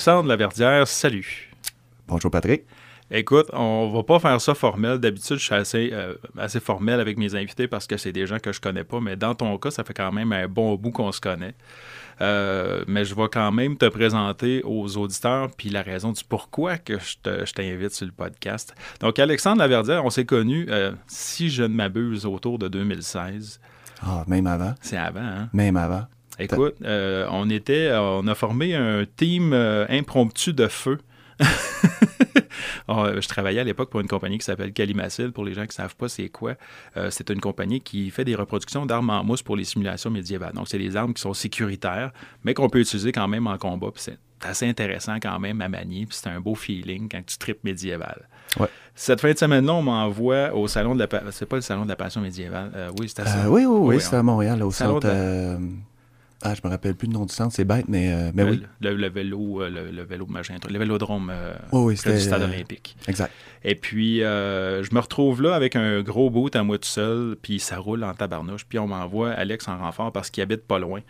Alexandre Laverdière, salut. Bonjour Patrick. Écoute, on va pas faire ça formel. D'habitude, je suis assez, euh, assez formel avec mes invités parce que c'est des gens que je connais pas, mais dans ton cas, ça fait quand même un bon bout qu'on se connaît. Euh, mais je vais quand même te présenter aux auditeurs, puis la raison du pourquoi que je t'invite sur le podcast. Donc, Alexandre Laverdière, on s'est connus, euh, si je ne m'abuse, autour de 2016. Ah, même avant. C'est avant, hein? Même avant. Écoute, on était, on a formé un team impromptu de feu je travaillais à l'époque pour une compagnie qui s'appelle Calimacil. Pour les gens qui ne savent pas c'est quoi, euh, c'est une compagnie qui fait des reproductions d'armes en mousse pour les simulations médiévales. Donc, c'est des armes qui sont sécuritaires, mais qu'on peut utiliser quand même en combat. c'est assez intéressant quand même à manier. Puis c'est un beau feeling quand tu tripes médiéval. Cette fin de semaine-là, on m'envoie au salon de la... C'est pas le salon de la passion médiévale. Euh, oui, c'est à euh, oui, oui, oui, c'est à Montréal, au centre... Ah, je me rappelle plus le nom du centre, c'est bête, mais, euh, mais oui. Le, vélo, euh, le, vélo machin, le vélodrome euh, oui, du stade olympique. Exact. Et puis, je me retrouve là avec un gros boot à moi tout seul, puis ça roule en tabarnouche, puis on m'envoie Alex en renfort parce qu'il habite pas loin.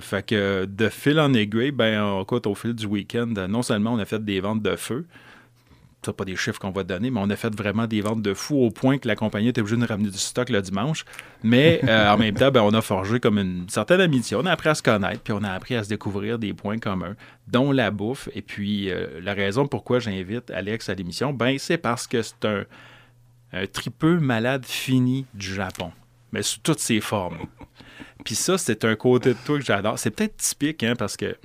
Fait que de fil en aiguille, ben, écoute, au fil du week-end, non seulement on a fait des ventes de feu, c'est pas des chiffres qu'on va donner, mais on a fait vraiment des ventes de fou au point que la compagnie était obligée de nous ramener du stock le dimanche. Mais euh, en même temps, ben, on a forgé comme une certaine amitié. On a appris à se connaître, puis on a appris à se découvrir des points communs, dont la bouffe. Et puis, euh, la raison pourquoi j'invite Alex à l'émission, ben, c'est parce que c'est un, un tripeux malade fini du Japon, mais sous toutes ses formes. Puis ça, c'est un côté de toi que j'adore. C'est peut-être typique, hein, parce que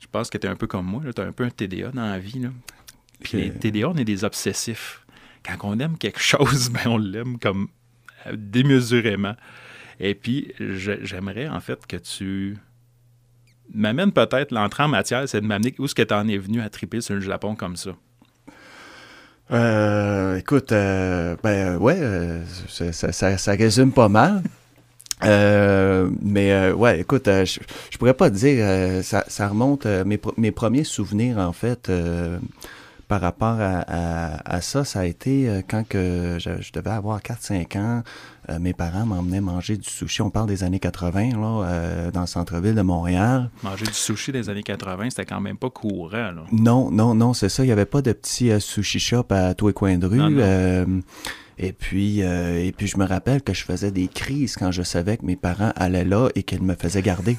je pense que tu es un peu comme moi. Tu as un peu un TDA dans la vie. Là. Puis les TDA, on est des obsessifs. Quand on aime quelque chose, ben on l'aime comme euh, démesurément. Et puis, j'aimerais en fait que tu m'amènes peut-être l'entrée en matière, c'est de m'amener où est-ce que tu en es venu à triper sur le Japon comme ça? Euh, écoute, euh, ben ouais, ça, résume pas mal. mais ouais, écoute, je, je, pourrais pas te dire, ça, remonte, mes, mes, premiers souvenirs en fait, par rapport à, ça, ça a été euh, quand que je, devais avoir 4-5 ans, euh, mes parents m'emmenaient manger du sushi. On parle des années 80, là, euh, dans le centre-ville de Montréal. Manger du sushi des années 80, c'était quand même pas courant. Là. Non, non, non, c'est ça. Il n'y avait pas de petit sushi shop à tous les coins de rue. et puis, et puis, je me rappelle que je faisais des crises quand je savais que mes parents allaient là et qu'ils me faisaient garder.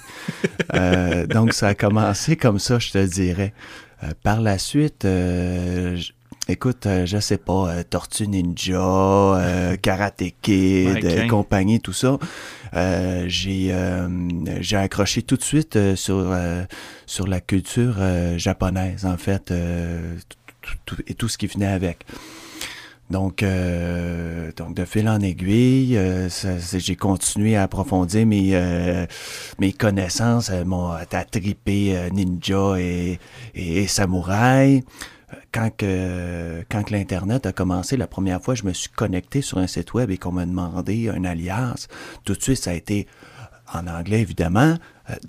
donc, ça a commencé comme ça, je te dirais. Euh, par la suite, euh, écoute, euh, je sais pas, Tortue Ninja, Karate Kid, compagnie, tout ça. j'ai j'ai accroché tout de suite sur sur la culture japonaise en fait et tout ce qui venait avec. Donc, euh, donc de fil en aiguille, euh, j'ai continué à approfondir mes, euh, mes connaissances, mon à triper ninja et, et, samouraï. Quand que, quand l'Internet a commencé, la première fois, je me suis connecté sur un site web et qu'on m'a demandé un alias. Tout de suite, ça a été, en anglais évidemment,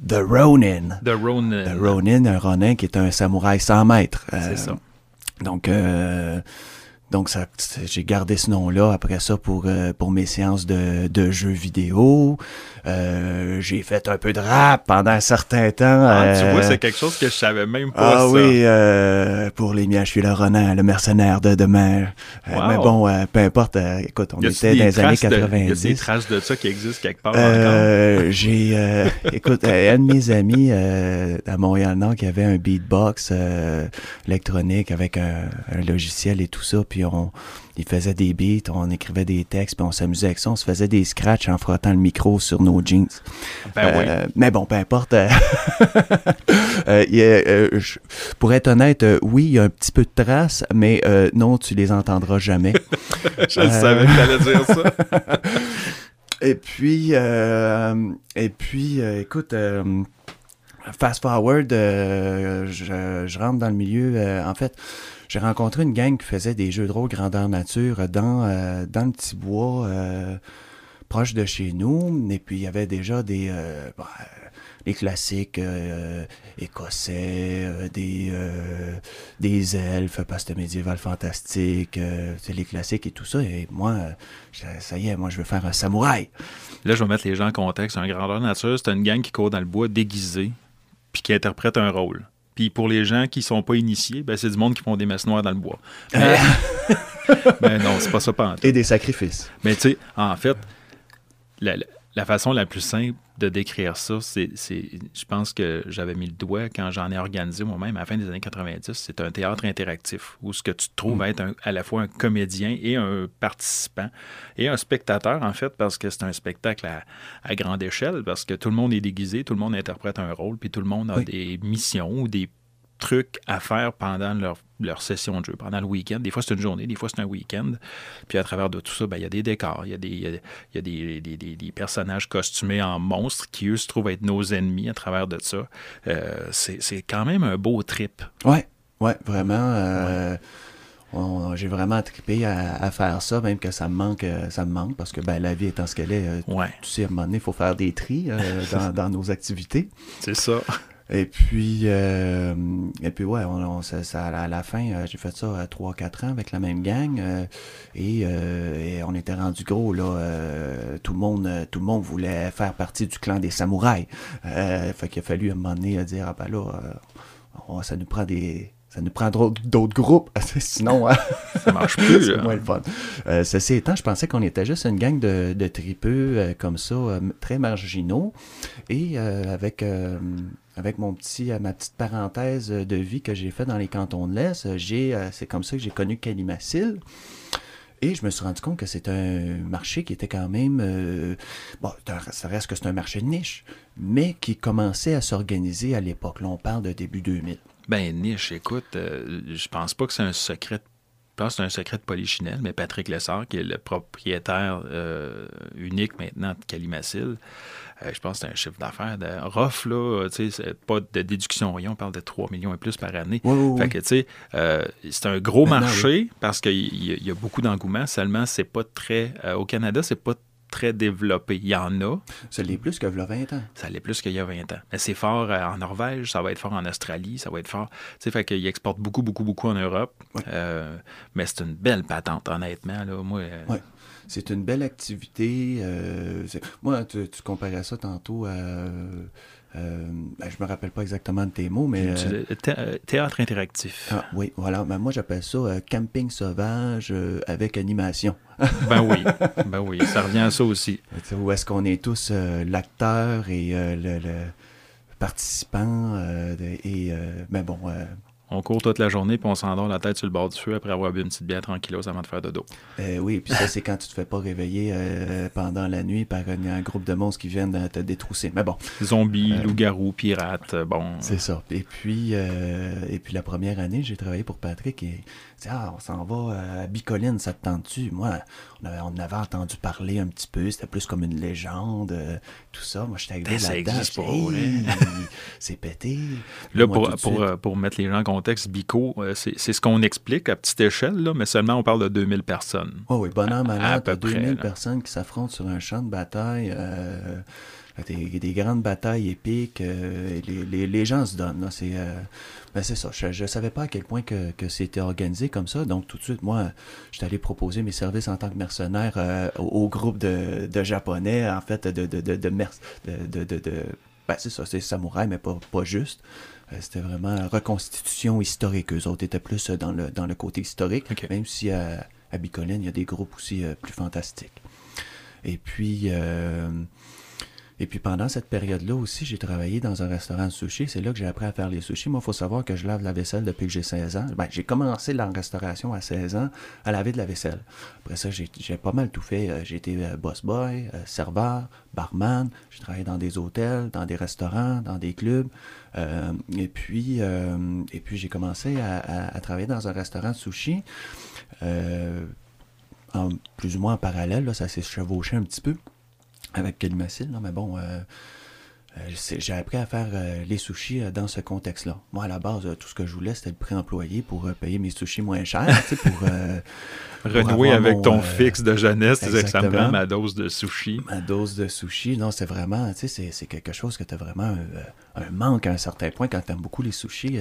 The Ronin. The Ronin. The Ronin, un Ronin qui est un samouraï 100 mètres. C'est ça. Donc, donc, ça, j'ai gardé ce nom-là après ça pour, euh, pour mes séances de, de jeux vidéo. Euh, j'ai fait un peu de rap pendant un certain temps. Ah, tu vois, euh, c'est quelque chose que je savais même pas. Ah oui, pour les miens, je suis le Ronan, le mercenaire de demain. mais bon, peu importe. écoute, on était dans les années 90. Il y a des traces de ça qui existent quelque part J'ai, écoute, un de mes amis à Montréal-Nord qui avait un beatbox électronique avec un, un, logiciel et tout ça. Puis on, il faisait des beats, on écrivait des textes, puis on s'amusait avec ça. On se faisait des scratchs en frottant le micro sur nos jeans. Ben euh, mais bon, peu importe. euh, euh pour être honnête, oui, il y a un petit peu de traces, mais non, tu les entendras jamais. Je savais que tu allais dire ça. et puis, et puis, écoute fast forward, je, je, rentre dans le milieu. en fait, j'ai rencontré une gang qui faisait des jeux de rôle grandeur nature dans, euh, dans le petit bois euh, proche de chez nous. Et puis, il y avait déjà des, euh, bah, les classiques écossais, des, des elfes, paste médiéval fantastique, les classiques et tout ça. Et moi, ça y est, moi, je veux faire un samouraï. Là, je vais mettre les gens en contexte. Un grandeur nature, c'est une gang qui court dans le bois déguisé puis qui interprète un rôle Puis pour les gens qui sont pas initiés, ben, c'est du monde qui font des messes noires dans le bois. Mais, ben non, c'est pas ça pas Et des sacrifices. Mais tu sais, en fait, la, la façon la plus simple de décrire ça, c'est, je pense que j'avais mis le doigt quand j'en ai organisé moi-même à la fin des années 90. C'est un théâtre interactif où ce que tu trouves mm. être à la fois un comédien et un participant et un spectateur, en fait, parce que c'est un spectacle à, grande échelle, parce que tout le monde est déguisé, tout le monde interprète un rôle, puis tout le monde a des missions ou des trucs à faire pendant leur, leur, session de jeu, pendant le week-end. Des fois, c'est une journée, des fois, c'est un week-end. Puis à travers de tout ça, ben, il y a des décors, il y a, des, il y a des, des, des, personnages costumés en monstres qui, eux, se trouvent être nos ennemis à travers de ça. Euh, c'est quand même un beau trip. Ouais, ouais, vraiment. Euh, j'ai vraiment trippé à, faire ça, même que ça me manque, euh, ça me manque parce que ben, la vie étant ce qu'elle est, ouais. tu sais, à un moment donné, il faut faire des tris dans, dans, nos activités. C'est ça. Et puis, euh, et puis ouais, on, ça, à la fin, euh, j'ai fait ça à 3-4 ans avec la même gang. Euh, et, on était rendu gros, là. tout, le monde, tout le monde voulait faire partie du clan des samouraïs. fait qu'il a fallu à un moment donné dire, ah ben là, ça nous prend des ça nous prend d'autres groupes, sinon hein. ça marche plus. c'est moins le fun. ceci étant, je pensais qu'on était juste une gang de, de tripeux comme ça, très marginaux, et avec avec mon petit, euh, ma petite parenthèse de vie que j'ai fait dans les cantons de l'Est, euh, j'ai, euh, c'est comme ça que j'ai connu Calimacil. Et je me suis rendu compte que c'est un marché qui était quand même... bon, ça reste que c'est un marché niche, mais qui commençait à s'organiser à l'époque. Là, on parle de début 2000. Ben, niche, écoute, je pense pas que c'est un secret je pense que c'est un secret de Polichinelle, mais Patrick Lessard, qui est le propriétaire unique maintenant de Calimacil, euh, je pense que c'est un chiffre d'affaires de rough, là, tu sais, pas de déduction rien, on parle de 3 millions et plus par année. fait que, tu sais, euh, c'est un gros marché parce qu'il y, a beaucoup d'engouement, seulement c'est pas très... Euh, au Canada, c'est pas très développé. Il y en a. Ça l'est plus qu'il y a 20 ans. Ça l'est plus qu'il y a 20 ans. Mais c'est fort en Norvège, ça va être fort en Australie, ça va être fort. Tu sais, fait qu'il exporte beaucoup, beaucoup, beaucoup en Europe. mais c'est une belle patente, honnêtement. Là. Moi, c'est une belle activité. Euh, moi, tu, comparais ça tantôt à. Euh, ben, je me rappelle pas exactement de tes mots, mais... Euh, théâtre interactif. Ah, oui, voilà. Ben, moi, j'appelle ça camping sauvage avec animation. ben oui, ben oui, ça revient à ça aussi. Où est-ce qu'on est tous l'acteur et le, le, participant et... ben bon on court toute la journée, puis on s'endort la tête sur le bord du feu après avoir bu une petite bière tranquillos avant de faire de dos. Euh, oui, puis ça, c'est quand tu te fais pas réveiller euh, pendant la nuit par un, groupe de monstres qui viennent te détrousser. Mais bon. Zombies, euh, loups-garous, pirates, bon. C'est ça. Et puis, et puis la première année, j'ai travaillé pour Patrick et ah, on s'en va à Bicoline, ça te tente-tu? Moi, on, avait, on avait entendu parler un petit peu, c'était plus comme une légende, tout ça. Moi, j'étais arrivé ben, là-dedans. c'est pété. Là, pour, pour, pour, mettre les gens en contexte, Bico, c'est ce qu'on explique à petite échelle, là, mais seulement on parle de 2000 personnes. Oh oui, bonhomme, malade, 2000 personnes qui s'affrontent sur un champ de bataille. Euh, des, des, grandes batailles épiques. Euh, les, les, les, gens se donnent. C'est euh, ben ça. Je ne savais pas à quel point que, que c'était organisé comme ça. Donc, tout de suite, moi, j'étais allé proposer mes services en tant que mercenaire euh, au, groupe de, de, Japonais, en fait, de, de, de, de, de, de, de ben, c'est ça, c'est samouraï, mais pas, pas juste. C'était vraiment reconstitution historique. Eux autres étaient plus dans le, dans le côté historique, même si à, à Bicoline, il y a des groupes aussi plus fantastiques. Et puis, et puis pendant cette période-là aussi, j'ai travaillé dans un restaurant de sushi. C'est là que j'ai appris à faire les sushis. Moi, il faut savoir que je lave la vaisselle depuis que j'ai 16 ans. Ben, j'ai commencé la restauration à 16 ans à laver de la vaisselle. Après ça, j'ai pas mal tout fait. Euh, j'ai été euh, boss boy, euh, serveur, barman. J'ai travaillé dans des hôtels, dans des restaurants, dans des clubs. et puis, et puis j'ai commencé à, travailler dans un restaurant de sushi. en, plus ou moins en parallèle, là, ça s'est chevauché un petit peu avec Calimacil, mais bon, euh, euh, j'ai appris à faire euh, les sushis dans ce contexte-là. Moi, à la base, tout ce que je voulais, c'était le pré-employé pour payer mes sushis moins chers, pour, Renouer avec ton fixe de jeunesse, c'est que ça me prend ma dose de sushi. Ma dose de sushi, non, c'est vraiment, tu sais, c'est quelque chose que tu as vraiment un, manque à un certain point quand tu aimes beaucoup les sushis.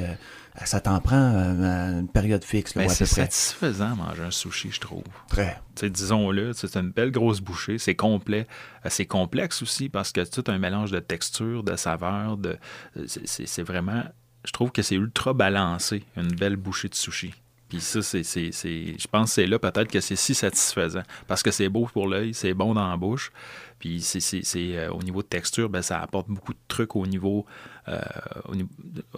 Ça t'en prend une période fixe. Ben, c'est satisfaisant manger un sushi, je trouve. Très. Disons-le, c'est une belle grosse bouchée, c'est complet. C'est complexe aussi parce que c'est tout un mélange de texture, de saveurs, de... c'est vraiment je trouve que c'est ultra balancé, une belle bouchée de sushi. Puis ça, c'est, je pense que c'est là peut-être que c'est si satisfaisant. Parce que c'est beau pour l'œil, c'est bon dans la bouche. Puis c'est, euh, au niveau de texture, ben, ça apporte beaucoup de trucs au niveau, euh,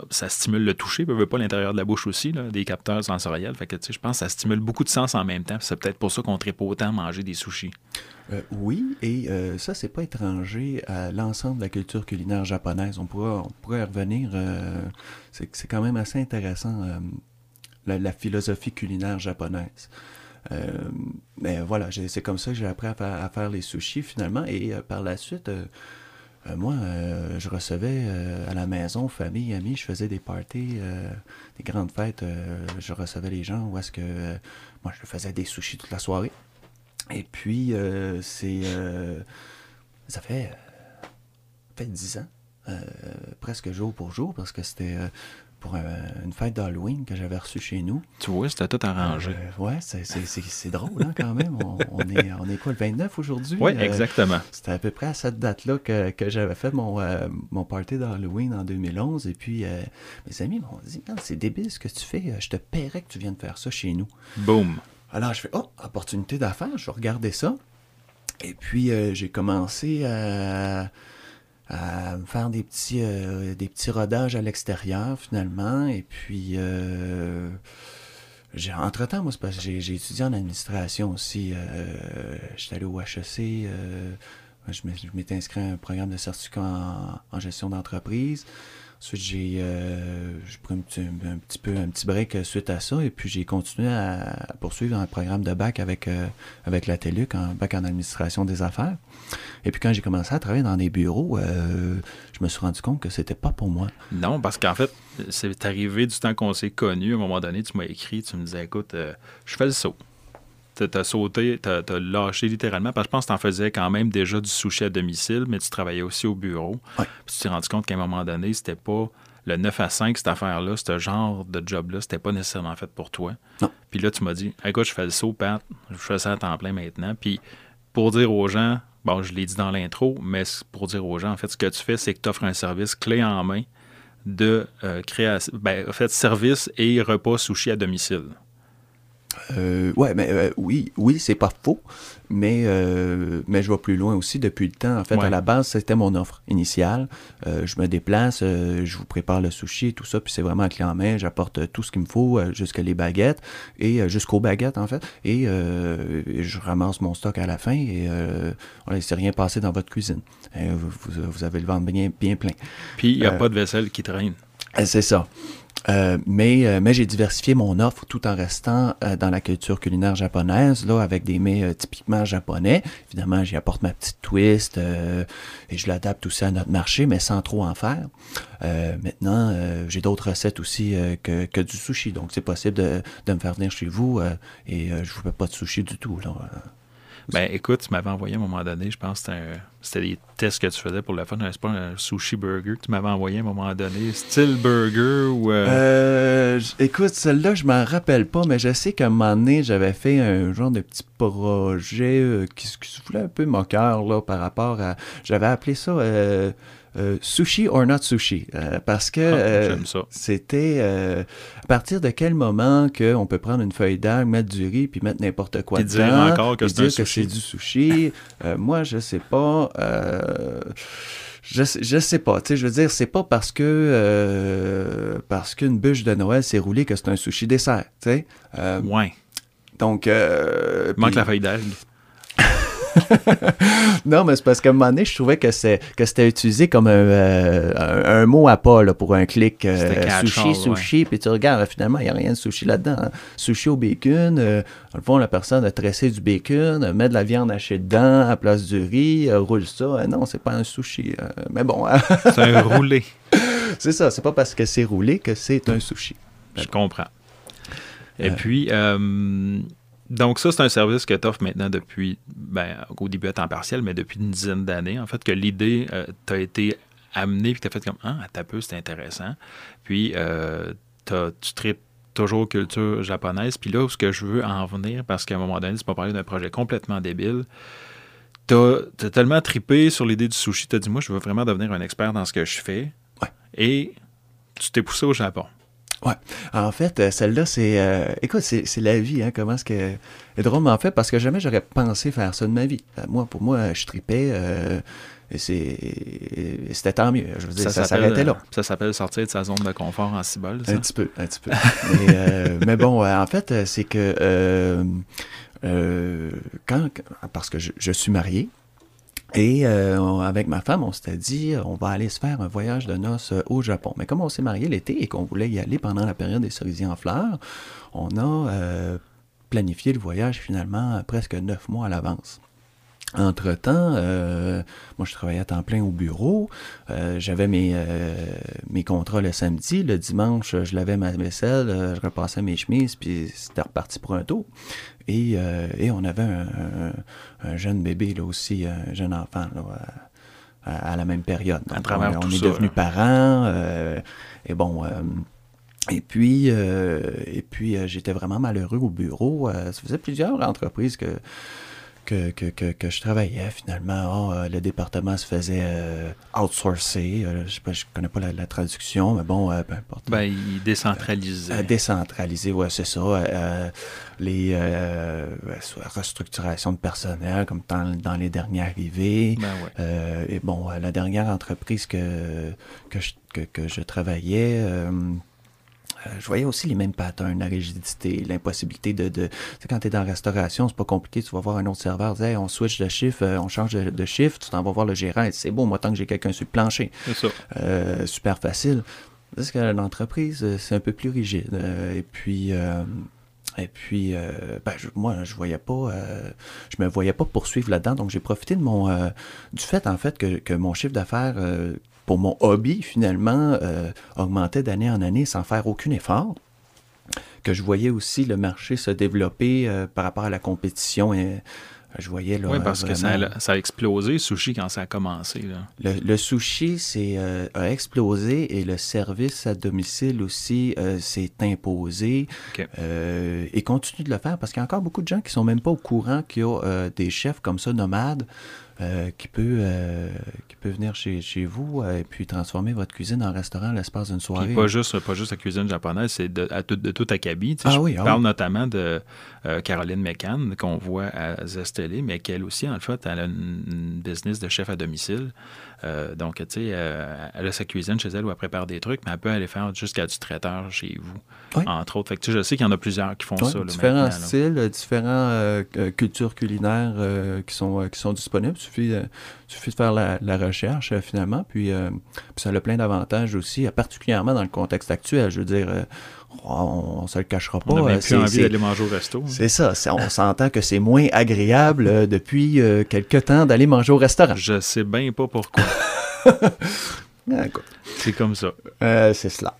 ça stimule le toucher, peut pas l'intérieur de la bouche aussi, des capteurs sensoriels. Fait que je pense que ça stimule beaucoup de sens en même temps. C'est peut-être pour ça qu'on ne pas autant manger des sushis. Euh, oui, et ça, c'est pas étranger à l'ensemble de la culture culinaire japonaise. On pourrait, on revenir. c'est quand même assez intéressant la, philosophie culinaire japonaise. Euh, mais voilà, c'est comme ça que j'ai appris à faire, les sushis finalement. Et euh, par la suite, euh, moi, je recevais à la maison, famille, amis, je faisais des parties, des grandes fêtes. je recevais les gens où est-ce que moi, je faisais des sushis toute la soirée. Et puis, c'est. ça fait. 10 ans, presque jour pour jour, parce que c'était pour une fête d'Halloween que j'avais reçue chez nous. Tu vois, c'était tout arrangé. Euh, ouais, c'est drôle hein, quand même. On, est, on est quoi, le 29 aujourd'hui? Oui, euh, exactement. C'était à peu près à cette date-là que, que j'avais fait mon, euh, mon party d'Halloween en 2011. Et puis, mes amis m'ont dit C'est débile ce que tu fais. Je te paierais que tu viennes faire ça chez nous. Boum. Alors, je fais Oh, opportunité d'affaires. Je vais regarder ça. Et puis, j'ai commencé à à me faire des petits, euh, des petits rodages à l'extérieur finalement. Et puis, euh, j'ai, entre-temps, moi, c'est parce que j'ai, étudié en administration aussi. Euh, j'étais allé au HEC. Euh, je, m'étais inscrit à un programme de certificat en, en gestion d'entreprise. Ensuite, j'ai euh, pris un petit, peu un petit break euh, suite à ça et puis j'ai continué à, poursuivre un programme de bac avec, euh, avec la TELUC, un bac en administration des affaires. Et puis quand j'ai commencé à travailler dans des bureaux, je me suis rendu compte que c'était pas pour moi. Non, parce qu'en fait, c'est arrivé du temps qu'on s'est connus. À un moment donné, tu m'as écrit, tu me disais, écoute, je fais le saut t'as sauté, t'as as lâché littéralement, parce que je pense que t'en faisais quand même déjà du sushi à domicile, mais tu travaillais aussi au bureau. Puis tu t'es rendu compte qu'à un moment donné, c'était pas le 9 à 5, cette affaire-là, ce genre de job-là, c'était pas nécessairement fait pour toi. Puis là, tu m'as dit, écoute, je fais le saut, Pat, je fais ça à temps plein maintenant. Puis pour dire aux gens, bon, je l'ai dit dans l'intro, mais pour dire aux gens, en fait, ce que tu fais, c'est que tu offres un service clé en main de euh, création, ben, en fait, service et repas sushi à domicile. Euh, ouais, mais euh, oui, oui, c'est pas faux, mais euh, mais je vais plus loin aussi depuis le temps. En fait, à la base, c'était mon offre initiale. Euh, je me déplace, je vous prépare le sushi, tout ça, puis c'est vraiment un clé en main. J'apporte tout ce qu'il me faut, jusqu'à les baguettes et jusqu'aux baguettes en fait, et, je ramasse mon stock à la fin et voilà, c'est rien passé dans votre cuisine. Vous, vous, avez le ventre bien bien plein. Puis il n'y a pas de vaisselle qui traîne. C'est ça. Euh, mais euh, mais j'ai diversifié mon offre tout en restant euh, dans la culture culinaire japonaise, là, avec des mets typiquement japonais. Évidemment, j'y apporte ma petite twist et je l'adapte aussi à notre marché, mais sans trop en faire. maintenant, j'ai d'autres recettes aussi que, que, du sushi, donc c'est possible de, de, me faire venir chez vous et je vous fais pas de sushi du tout. Là. Ben écoute, tu m'avais envoyé à un moment donné, je pense que c'était des tests que tu faisais pour le fun, c'est pas un sushi burger tu m'avais envoyé à un moment donné, style burger ou... Euh... euh écoute, celle-là, je m'en rappelle pas, mais je sais qu'à un moment donné, j'avais fait un genre de petit projet euh, qui, qui se voulait un peu moqueur là, par rapport à... J'avais appelé ça... Euh, euh, sushi or not sushi? Euh, parce que ah, euh, c'était à partir de quel moment qu'on peut prendre une feuille d'algue, mettre du riz, puis mettre n'importe quoi dedans, dire encore que c'est du sushi? moi, je sais pas. Je, je sais pas, tu sais, je veux dire, c'est pas parce que parce qu'une bûche de Noël s'est roulée que c'est un sushi dessert, tu sais. ouais. Donc, Il manque la feuille d'algue. non, mais c'est parce qu'à un moment donné, je trouvais que, c'est, que c'était utilisé comme un, euh, un, mot à pas là, pour un clic. Euh, sushi, sushi, puis tu regardes, finalement, il n'y a rien de sushi là-dedans. Hein. Sushi au bacon, euh, dans le fond, la personne a tressé du bacon, met de la viande hachée dedans à place du riz, roule ça. non, c'est pas un sushi. mais bon. Hein. c'est un roulé. c'est ça, c'est pas parce que c'est roulé que c'est un sushi. Je comprends. Et puis, donc, ça, c'est un service que tu offres maintenant depuis, ben, au début à temps partiel, mais depuis une dizaine d'années. En fait, que l'idée euh, t'a été amenée, puis tu as fait comme Ah, à peu, c'est intéressant. Puis, euh, tu traites toujours culture japonaise. Puis là, où ce que je veux en venir, parce qu'à un moment donné, tu m'as parlé d'un projet complètement débile. Tu as, tellement tripé sur l'idée du sushi, tu as dit Moi, je veux vraiment devenir un expert dans ce que je fais. Et tu t'es poussé au Japon. Ouais. En fait, celle-là, c'est. écoute, c'est la vie, hein. Comment est-ce que. C'est drôle, en fait, parce que jamais j'aurais pensé faire ça de ma vie. moi, pour moi, je tripais. c'était tant mieux. Je veux dire, ça, s'arrêtait là. Ça s'appelle sortir de sa zone de confort en cibole, Un petit peu, un petit peu. mais, mais, bon, en fait, c'est que euh, quand, parce que je, suis marié, et euh, avec ma femme, on s'était dit, on va aller se faire un voyage de noces euh, au Japon. Mais comme on s'est marié l'été et qu'on voulait y aller pendant la période des cerisiers en fleurs, on a planifié le voyage finalement presque neuf mois à l'avance. Entre-temps, euh, moi je travaillais à temps plein au bureau, euh, j'avais mes, euh, mes contrats le samedi, le dimanche je lavais ma vaisselle, je repassais mes chemises, puis c'était reparti pour un tour. Et, et on avait un, jeune bébé là aussi, un jeune enfant là, à, la même période. à travers on, est devenus parents, et bon... et puis, et puis j'étais vraiment malheureux au bureau. ça faisait plusieurs entreprises que, que, que, que, je travaillais finalement. Ah, euh, le département se faisait euh, outsourcer. Euh, je ne connais pas la, traduction, mais bon, peu importe. Ben, il décentralisait. décentraliser, ouais, c'est ça. les restructurations de personnel, comme dans, dans les derniers arrivés. Ben et bon, la dernière entreprise que, que, je, que, je travaillais euh, je voyais aussi les mêmes patterns, la rigidité, l'impossibilité de... de... Tu sais, quand tu es dans la restauration, c'est pas compliqué, tu vas voir un autre serveur, on switch de chiffre, euh, on change de, de chiffre, tu t'en vas voir le gérant, et c'est beau, moi, tant que j'ai quelqu'un sur le plancher. C'est ça. Euh, super facile. Parce que l'entreprise, c'est un peu plus rigide. et puis... Et puis, ben, moi, je voyais pas, je me voyais pas poursuivre là-dedans, donc j'ai profité de mon, du fait en fait que, que mon chiffre d'affaires pour mon hobby, finalement, euh, augmentait d'année en année sans faire aucun effort. Que je voyais aussi le marché se développer euh, par rapport à la compétition. Et, euh, je voyais là, oui, parce que ça a, explosé, sushi, quand ça a commencé. Le, sushi c'est, a explosé et le service à domicile aussi s'est imposé et continue de le faire parce qu'il y a encore beaucoup de gens qui sont même pas au courant qu'il y a des chefs comme ça, nomades, euh, qui, peut, euh, qui peut venir chez, chez vous euh, et puis transformer votre cuisine en restaurant à l'espace d'une soirée. Puis pas juste, pas juste la cuisine japonaise, c'est de, à tout, de tout acabit. Ah je ah parle notamment de Caroline McCann, qu'on voit à Zestelé, mais qu'elle aussi, en fait, elle a une business de chef à domicile. Euh, donc, tu sais, euh, elle a sa cuisine chez elle où elle prépare des trucs, mais elle peut aller faire jusqu'à du traiteur chez vous, entre autres. Fait que, je sais qu'il y en a plusieurs qui font ça. différents styles, différentes euh, cultures culinaires qui, sont, qui sont disponibles. Il suffit, suffit de faire la, recherche, finalement. Puis, ça a plein d'avantages aussi, particulièrement dans le contexte actuel. Je veux dire on, ne se le cachera pas. On n'a plus envie d'aller manger au resto. Hein. C'est ça. On s'entend que c'est moins agréable euh, depuis euh, quelques temps d'aller manger au restaurant. Je sais bien pas pourquoi. Ah, c'est comme ça. Euh, c'est cela.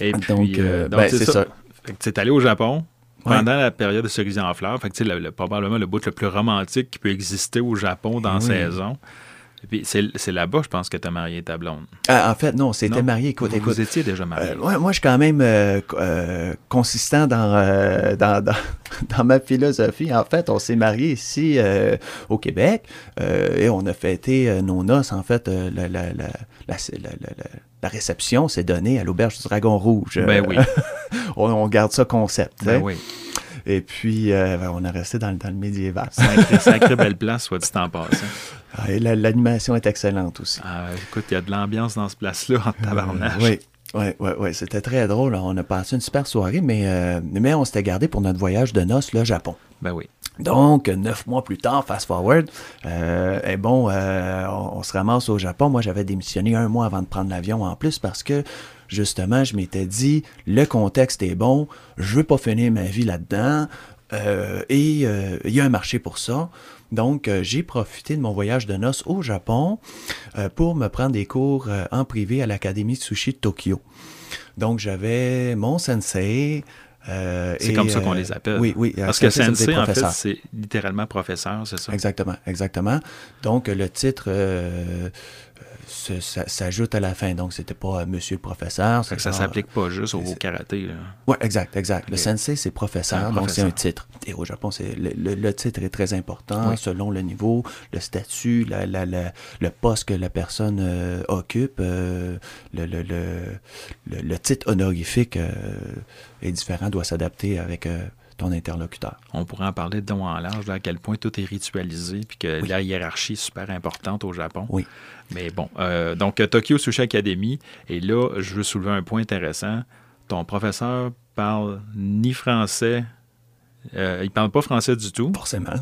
Et puis, donc, ben, c'est ça. Tu es allé au Japon pendant la période de cerisier en fleurs. Fait que, probablement le bout le plus romantique qui peut exister au Japon dans la saison. C'est là-bas, je pense, que tu as marié ta blonde. Ah, en fait, non, c'était marié. Écoute, écoute, Vous étiez déjà marié. Euh, moi, je suis quand même euh, euh, consistant dans, dans, dans, ma philosophie. En fait, on s'est marié ici au Québec et on a fêté nos noces. En fait, la, la, la, la réception s'est donnée à l'auberge du Dragon Rouge. Ben oui. on, garde ça concept. Ben oui. Et puis, ben, on est resté dans, dans le médiéval. Sacré, sacré belle place, soit dit en passant. Ah, l'animation est excellente aussi. Ah, écoute, il y a de l'ambiance dans ce place-là en euh, tabarnage. oui. Oui, oui, oui, c'était très drôle. On a passé une super soirée, mais, euh, mais on s'était gardé pour notre voyage de noces, le Japon. Ben oui. Donc, neuf mois plus tard, fast forward, euh, et bon, on, se ramasse au Japon. Moi, j'avais démissionné un mois avant de prendre l'avion en plus parce que, justement, je m'étais dit, le contexte est bon, je veux pas finir ma vie là-dedans, et il y a un marché pour ça. Donc, euh, j'ai profité de mon voyage de noces au Japon euh, pour me prendre des cours euh, en privé à l'Académie Sushi de Tokyo. Donc, j'avais mon sensei. C'est comme ça qu'on les appelle. Oui, oui. Parce que sensei, en fait, c'est littéralement professeur, c'est ça? Exactement, exactement. Donc, le titre ça s'ajoute à la fin. Donc, c'était pas monsieur le professeur. Ça, ça s'applique pas juste au karaté. Oui, exact, exact. Le sensei, c'est professeur, donc c'est un titre. Et au Japon, c'est le, titre est très important selon le niveau, le statut, la, la, le poste que la personne euh, occupe. Euh, le, le, titre honorifique est différent, doit s'adapter avec ton interlocuteur. On pourrait en parler de long en large, à quel point tout est ritualisé, puis que la hiérarchie est super importante au Japon. Oui. Mais bon, euh, donc Tokyo Sushi Academy, et là, je veux soulever un point intéressant. Ton professeur parle ni français, euh, il parle pas français du tout. Forcément.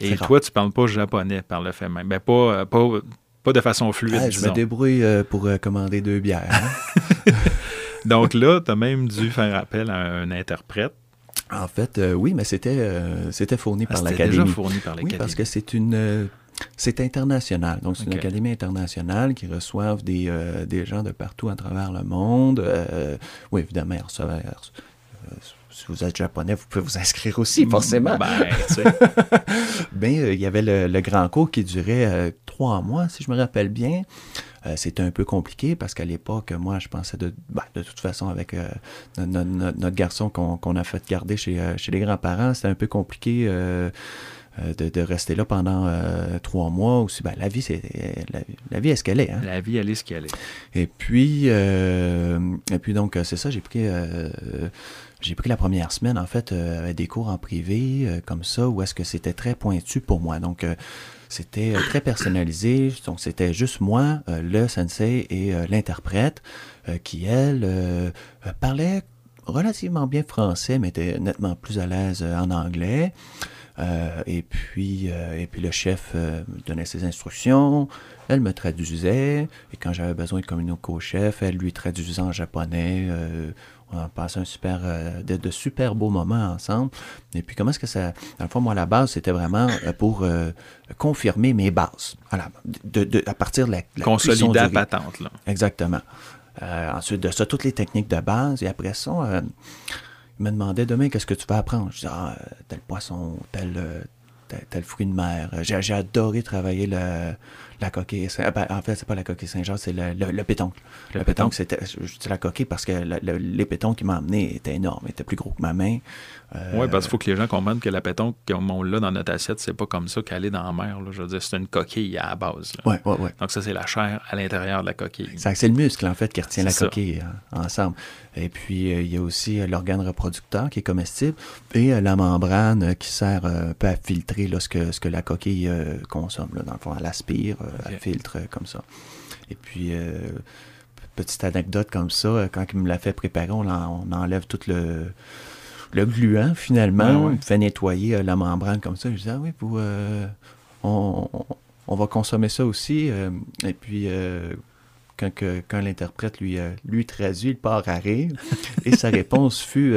Et toi, tu parles pas japonais par le fait même. Ben, pas, euh, pas, pas de façon fluide. Ah, je me débrouille euh, pour commander deux bières. Hein. donc là, tu as même dû faire appel à un interprète. En fait, oui, mais c'était c'était fourni ah, par l'académie. déjà fourni par l'académie. Oui, parce que c'est une c'est international. Donc, c'est une académie internationale qui reçoivent des, euh, des, gens de partout à travers le monde. Euh, oui, évidemment, euh, si vous êtes japonais, vous pouvez vous inscrire aussi, mm, forcément. Ben, ben il y avait le, grand cours qui durait trois mois, si je me rappelle bien. c'était un peu compliqué parce qu'à l'époque, moi, je pensais de, ben, de toute façon, avec notre garçon qu'on a fait garder chez, chez les grands-parents, c'était un peu compliqué euh, de, rester là pendant euh, trois mois aussi. Ben, la vie, c'est la, vie est ce qu'elle est. Hein? La vie, elle est ce qu'elle est. Et puis, euh, et puis donc, c'est ça, j'ai pris, j'ai pris la première semaine, en fait, des cours en privé, comme ça, où est-ce que c'était très pointu pour moi. Donc, c'était très personnalisé. Donc, c'était juste moi, le sensei et l'interprète, qui, elle, parlait relativement bien français, mais était nettement plus à l'aise en anglais. Euh, et, puis, euh, et puis le chef euh, donnait ses instructions, elle me traduisait, et quand j'avais besoin de communiquer au chef, elle lui traduisait en japonais. on a passé un super, de, super beaux moments ensemble. Et puis comment est-ce que ça... Dans le fond, moi, la base, c'était vraiment pour confirmer mes bases. Voilà, de, à partir de la... la Consolider la patente, là. Exactement. ensuite de ça, toutes les techniques de base, et après ça il me demandait demain qu'est-ce que tu vas apprendre? Je disais, ah, tel poisson, tel, euh, tel, fruit de mer. J'ai adoré travailler le, la coquille. Ben, en fait, c'est pas la coquille Saint-Jean, c'est le, le, pétoncle. Le, pétoncle, c'était, je la coquille parce que les pétoncles qui m'ont amené étaient énormes, étaient plus gros que ma main. Euh, oui, parce qu'il faut que les gens comprennent que la pétoncle, comme on l'a dans notre assiette, c'est pas comme ça qu'elle est dans la mer. Là. Je veux dire, c'est une coquille à la base. Oui, oui, oui. Donc, ça, c'est la chair à l'intérieur de la coquille. C'est le muscle, en fait, qui retient la coquille hein, ensemble. Et puis, euh, il y a aussi euh, l'organe reproducteur qui est comestible et la membrane qui sert un peu à filtrer ce, que, ce que la coquille consomme. Dans le fond, elle aspire, elle filtre comme ça. Et puis, petite anecdote comme ça, quand il me l'a fait préparer, on enlève tout le le gluant, finalement, il fait nettoyer euh, la membrane comme ça. Je disais, ah oui, euh, on, va consommer ça aussi. Euh, et puis, quand, quand l'interprète lui, lui traduit, il part à rire. et sa réponse fut,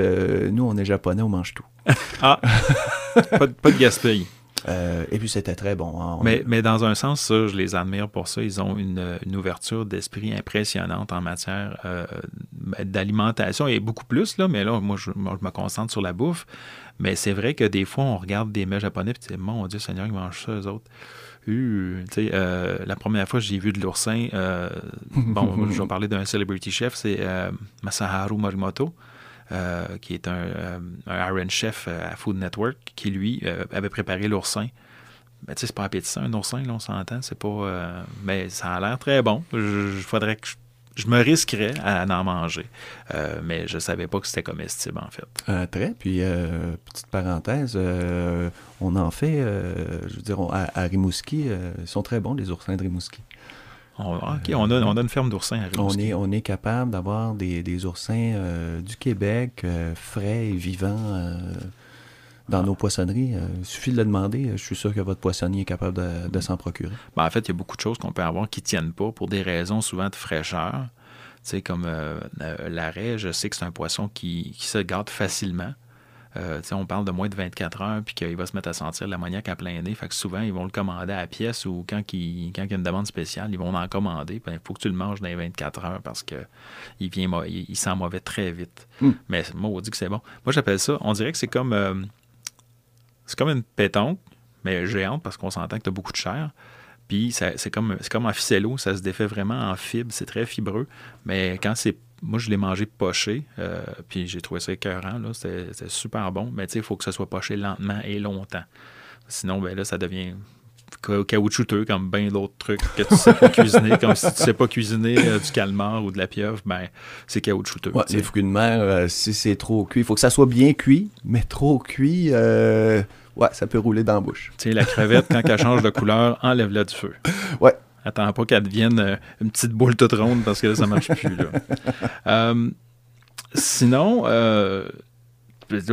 nous, on est japonais, on mange tout. ah, pas, pas de gaspille. Euh, et puis c'était très bon. Hein. mais, mais, dans un sens, ça, je les admire pour ça. Ils ont une, ouverture d'esprit impressionnante en matière euh, d'alimentation et beaucoup plus, là, mais là, moi je, me concentre sur la bouffe. Mais c'est vrai que des fois, on regarde des mets japonais et mon Dieu Seigneur, ils mangent ça, eux autres. Euh, la première fois que j'ai vu de l'oursin, bon, je vais parler d'un celebrity chef, c'est Masaharu Morimoto. Euh, qui est un, Iron Chef à Food Network, qui lui euh, avait préparé l'oursin. Ben, tu sais, c'est pas appétissant, un oursin, là, on s'entend. C'est pas. Euh, mais ça a l'air très bon. Je, faudrait que je, me risquerais à, en manger. mais je savais pas que c'était comestible, en fait. très. Puis, petite parenthèse, on en fait, je veux dire, à, à Rimouski, ils sont très bons, les oursins de Rimouski. On, on, a, une ferme d'oursins à on est, on est capable d'avoir des, oursins euh, du Québec euh, frais et vivants euh, dans ah. nos poissonneries. il suffit de le demander. Je suis sûr que votre poissonnier est capable de, s'en procurer. Ben, en fait, il y a beaucoup de choses qu'on peut avoir qui ne tiennent pas pour des raisons souvent de fraîcheur. Tu sais, comme l'arrêt, je sais que c'est un poisson qui, qui se garde facilement. Euh, on parle de moins de 24 heures, puis qu'il va se mettre à sentir l'ammoniaque à plein nez. Fait que souvent, ils vont le commander à la pièce ou quand, il, quand il y a une demande spéciale, ils vont en commander. Il faut que tu le manges dans les 24 heures parce qu'il vient, il, sent mauvais très vite. Hmm. Mais moi, on dit que c'est bon. Moi, j'appelle ça, on dirait que c'est comme, euh, c'est comme une pétonque, mais géante parce qu'on s'entend que tu as beaucoup de chair. Puis c'est comme, comme en ficello, ça se défait vraiment en fibre, c'est très fibreux. Mais quand c'est moi, je l'ai mangé poché, euh, puis j'ai trouvé ça écœurant. C'était super bon. Mais il faut que ça soit poché lentement et longtemps. Sinon, ben là, ça devient caoutchouteux comme bien d'autres trucs que tu sais pas cuisiner. Comme si tu sais pas cuisiner euh, du calmar ou de la pieuvre, ben c'est caoutchouteux. Ouais, les fruits de mer, euh, si c'est trop cuit, il faut que ça soit bien cuit, mais trop cuit, euh, ouais, ça peut rouler dans la bouche. Tu sais, la crevette, quand elle change de couleur, enlève-la du feu. Ouais. Attends pas qu'elle devienne une petite boule toute ronde parce que là, ça marche plus. Là. sinon,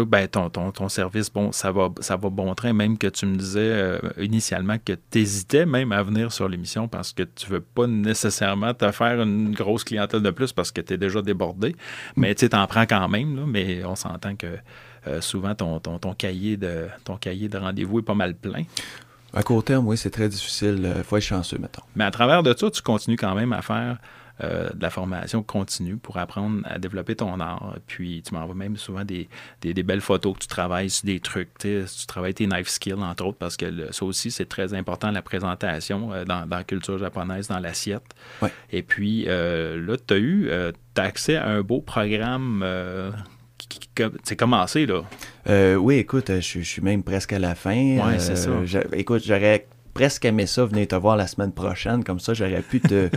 ben, ton, ton, ton, service, bon, ça va, ça va bon train, même que tu me disais euh, initialement que tu hésitais même à venir sur l'émission parce que tu veux pas nécessairement te faire une grosse clientèle de plus parce que tu es déjà débordé. Mais tu en prends quand même, là, mais on s'entend que euh, souvent ton, ton, ton, cahier de, ton cahier de rendez-vous est pas mal plein. À court terme, oui, c'est très difficile. Il faut être chanceux, mettons. Mais à travers de ça, tu continues quand même à faire euh, de la formation continue pour apprendre à développer ton art. Puis tu m'envoies même souvent des, belles photos que tu travailles sur des trucs. Tu travailles tes knife skills, entre autres, parce que ça aussi, c'est très important, la présentation euh, dans, la culture japonaise, dans l'assiette. Et puis euh, là, tu as eu as accès à un beau programme. C'est commencé, là. oui, écoute, je, suis même presque à la fin. Oui, c'est ça. écoute, j'aurais presque aimé ça, venir te voir la semaine prochaine. Comme ça, j'aurais pu te,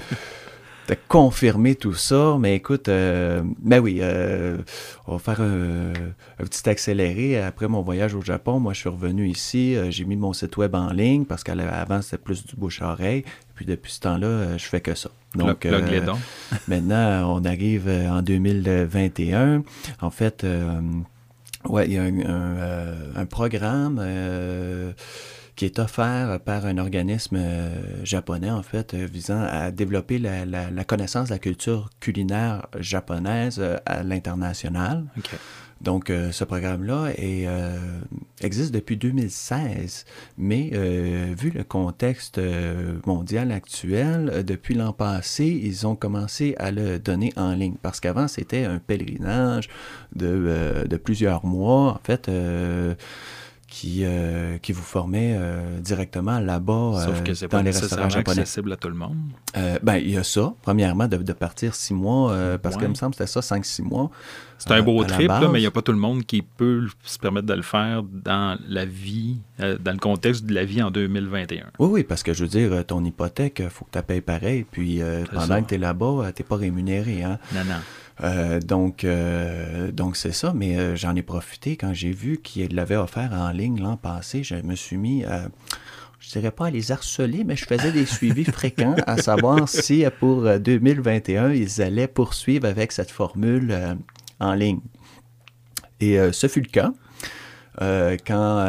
confirmer tout ça. Mais écoute, euh, ben oui, euh, on va faire un, petit accéléré. Après mon voyage au Japon, moi, je suis revenu ici. Euh, j'ai mis mon site web en ligne parce qu'avant, c'était plus du bouche-oreille. Puis depuis ce temps-là, je fais que ça. Donc, maintenant, on arrive en 2021. En fait, ouais, il y a un, un programme qui est offert par un organisme euh, japonais, en fait, euh, visant à développer la, connaissance de la culture culinaire japonaise euh, à l'international. Donc, ce programme-là existe depuis 2016, mais vu le contexte mondial actuel, depuis l'an passé, ils ont commencé à le donner en ligne, parce qu'avant, c'était un pèlerinage de, de, plusieurs mois. En fait, qui, euh, qui vous formait euh, directement là-bas Sauf que c'est pas les restaurants japonais. accessible à tout le monde. Euh, ben, il y a ça, premièrement, de, de partir six mois, parce que qu'il me semble que c'était ça, cinq, six mois. C'est un beau trip, mais il n'y a pas tout le monde qui peut se permettre de le faire dans la vie, dans le contexte de la vie en 2021. Oui, oui, parce que je veux dire, ton hypothèque, il faut que tu payes pareil, puis pendant que tu es là-bas, tu n'es pas rémunéré. Hein? Non, non. Euh, donc, euh, donc c'est ça, mais euh, j'en ai profité quand j'ai vu qu'il l'avait offert en ligne l'an passé. Je me suis mis à, je dirais pas à les harceler, mais je faisais des suivis fréquents à savoir si pour 2021, ils allaient poursuivre avec cette formule en ligne. Et ce fut le cas. Quand,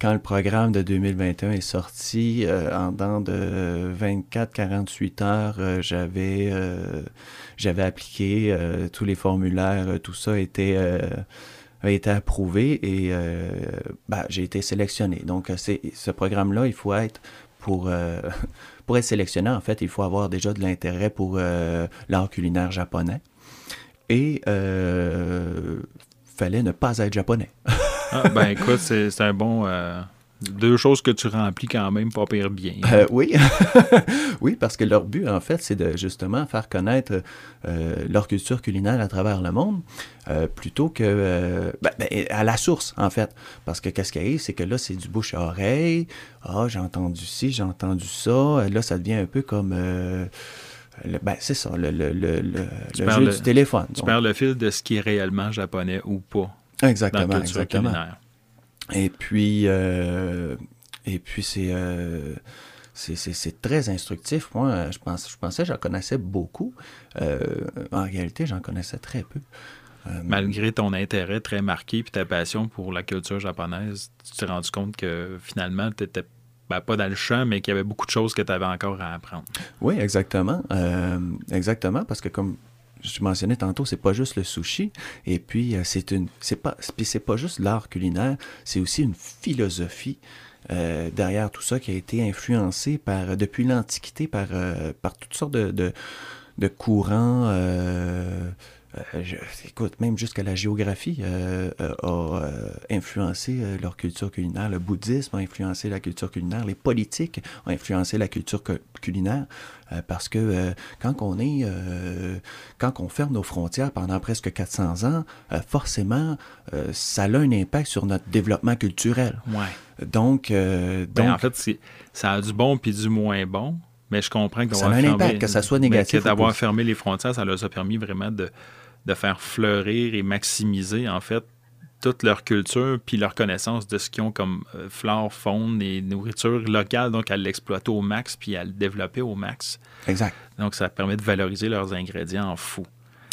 quand le programme de 2021 est sorti, en dans de 24-48 heures, j'avais j'avais appliqué euh, tous les formulaires, euh, tout ça était, euh, a été approuvé et bah, j'ai été sélectionné. Donc, c'est, ce programme-là, il faut être pour, pour être sélectionné, en fait, il faut avoir déjà de l'intérêt pour l'art culinaire japonais. Et fallait ne pas être japonais. Ah, ben écoute, c'est, un bon, deux choses que tu remplis quand même pas pire bien. Euh, oui. oui, parce que leur but, en fait, c'est de justement faire connaître euh, leur culture culinaire à travers le monde, euh, plutôt que ben, ben, à la source, en fait. Parce que qu'est-ce qui arrive, c'est que là, c'est du bouche à oreille. Ah, j'ai entendu ci, j'ai entendu ça. Là, ça devient un peu comme. ben, c'est ça, le, le, le, le jeu du téléphone. Tu perds le fil de ce qui est réellement japonais ou pas. Exactement, dans la culture exactement. Culinaire. Et puis, euh, et puis c'est, euh, c'est, très instructif. Moi, je, pense, je pensais que j'en connaissais beaucoup. Euh, en réalité, j'en connaissais très peu. Malgré ton intérêt très marqué et ta passion pour la culture japonaise, tu t'es rendu compte que finalement, tu n'étais ben, pas dans le champ, mais qu'il y avait beaucoup de choses que tu avais encore à apprendre. Oui, exactement. exactement, parce que comme je mentionnais tantôt, c'est pas juste le sushi. Et puis, euh, c'est une, c'est pas, c'est pas juste l'art culinaire, c'est aussi une philosophie euh, derrière tout ça qui a été influencée par, depuis l'Antiquité par, euh, par toutes sortes de, de courants euh, écoute, même jusqu'à la géographie euh, euh, a influencé leur culture culinaire. Le bouddhisme a influencé la culture culinaire. Les politiques ont influencé la culture culinaire. parce que quand on est, quand on ferme nos frontières pendant presque 400 ans, forcément, ça a un impact sur notre développement culturel. Ouais. Donc, ben, donc en fait, ça a du bon puis du moins bon. Mais je comprends que ça a un impact, que ça soit négatif. D'avoir fermé les frontières, ça leur a permis vraiment de, de faire fleurir et maximiser, en fait, toute leur culture puis leur connaissance de ce qu'ils ont comme euh, flore, faune et nourriture locale, donc à l'exploiter au max puis à le développer au max. Exact. Donc, ça permet de valoriser leurs ingrédients en fou.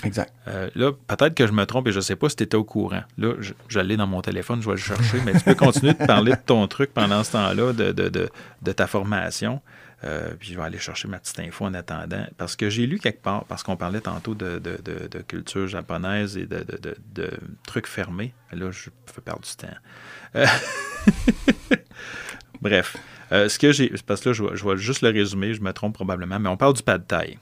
Exact. Euh, là, peut-être que je me trompe et je ne sais pas si tu étais au courant. Là, je, l'ai dans mon téléphone, je vais le chercher, mais tu peux continuer de parler de ton truc pendant ce temps-là, de, de, de, de, ta formation. Euh, puis je vais aller chercher ma petite info en attendant. Parce que j'ai lu quelque part, parce qu'on parlait tantôt de, culture japonaise et de, trucs fermés. Là, je peux perdre du temps. Euh, bref. Euh, ce que j'ai. Parce que là, je vois, juste le résumé, je me trompe probablement, mais on parle du pad thai.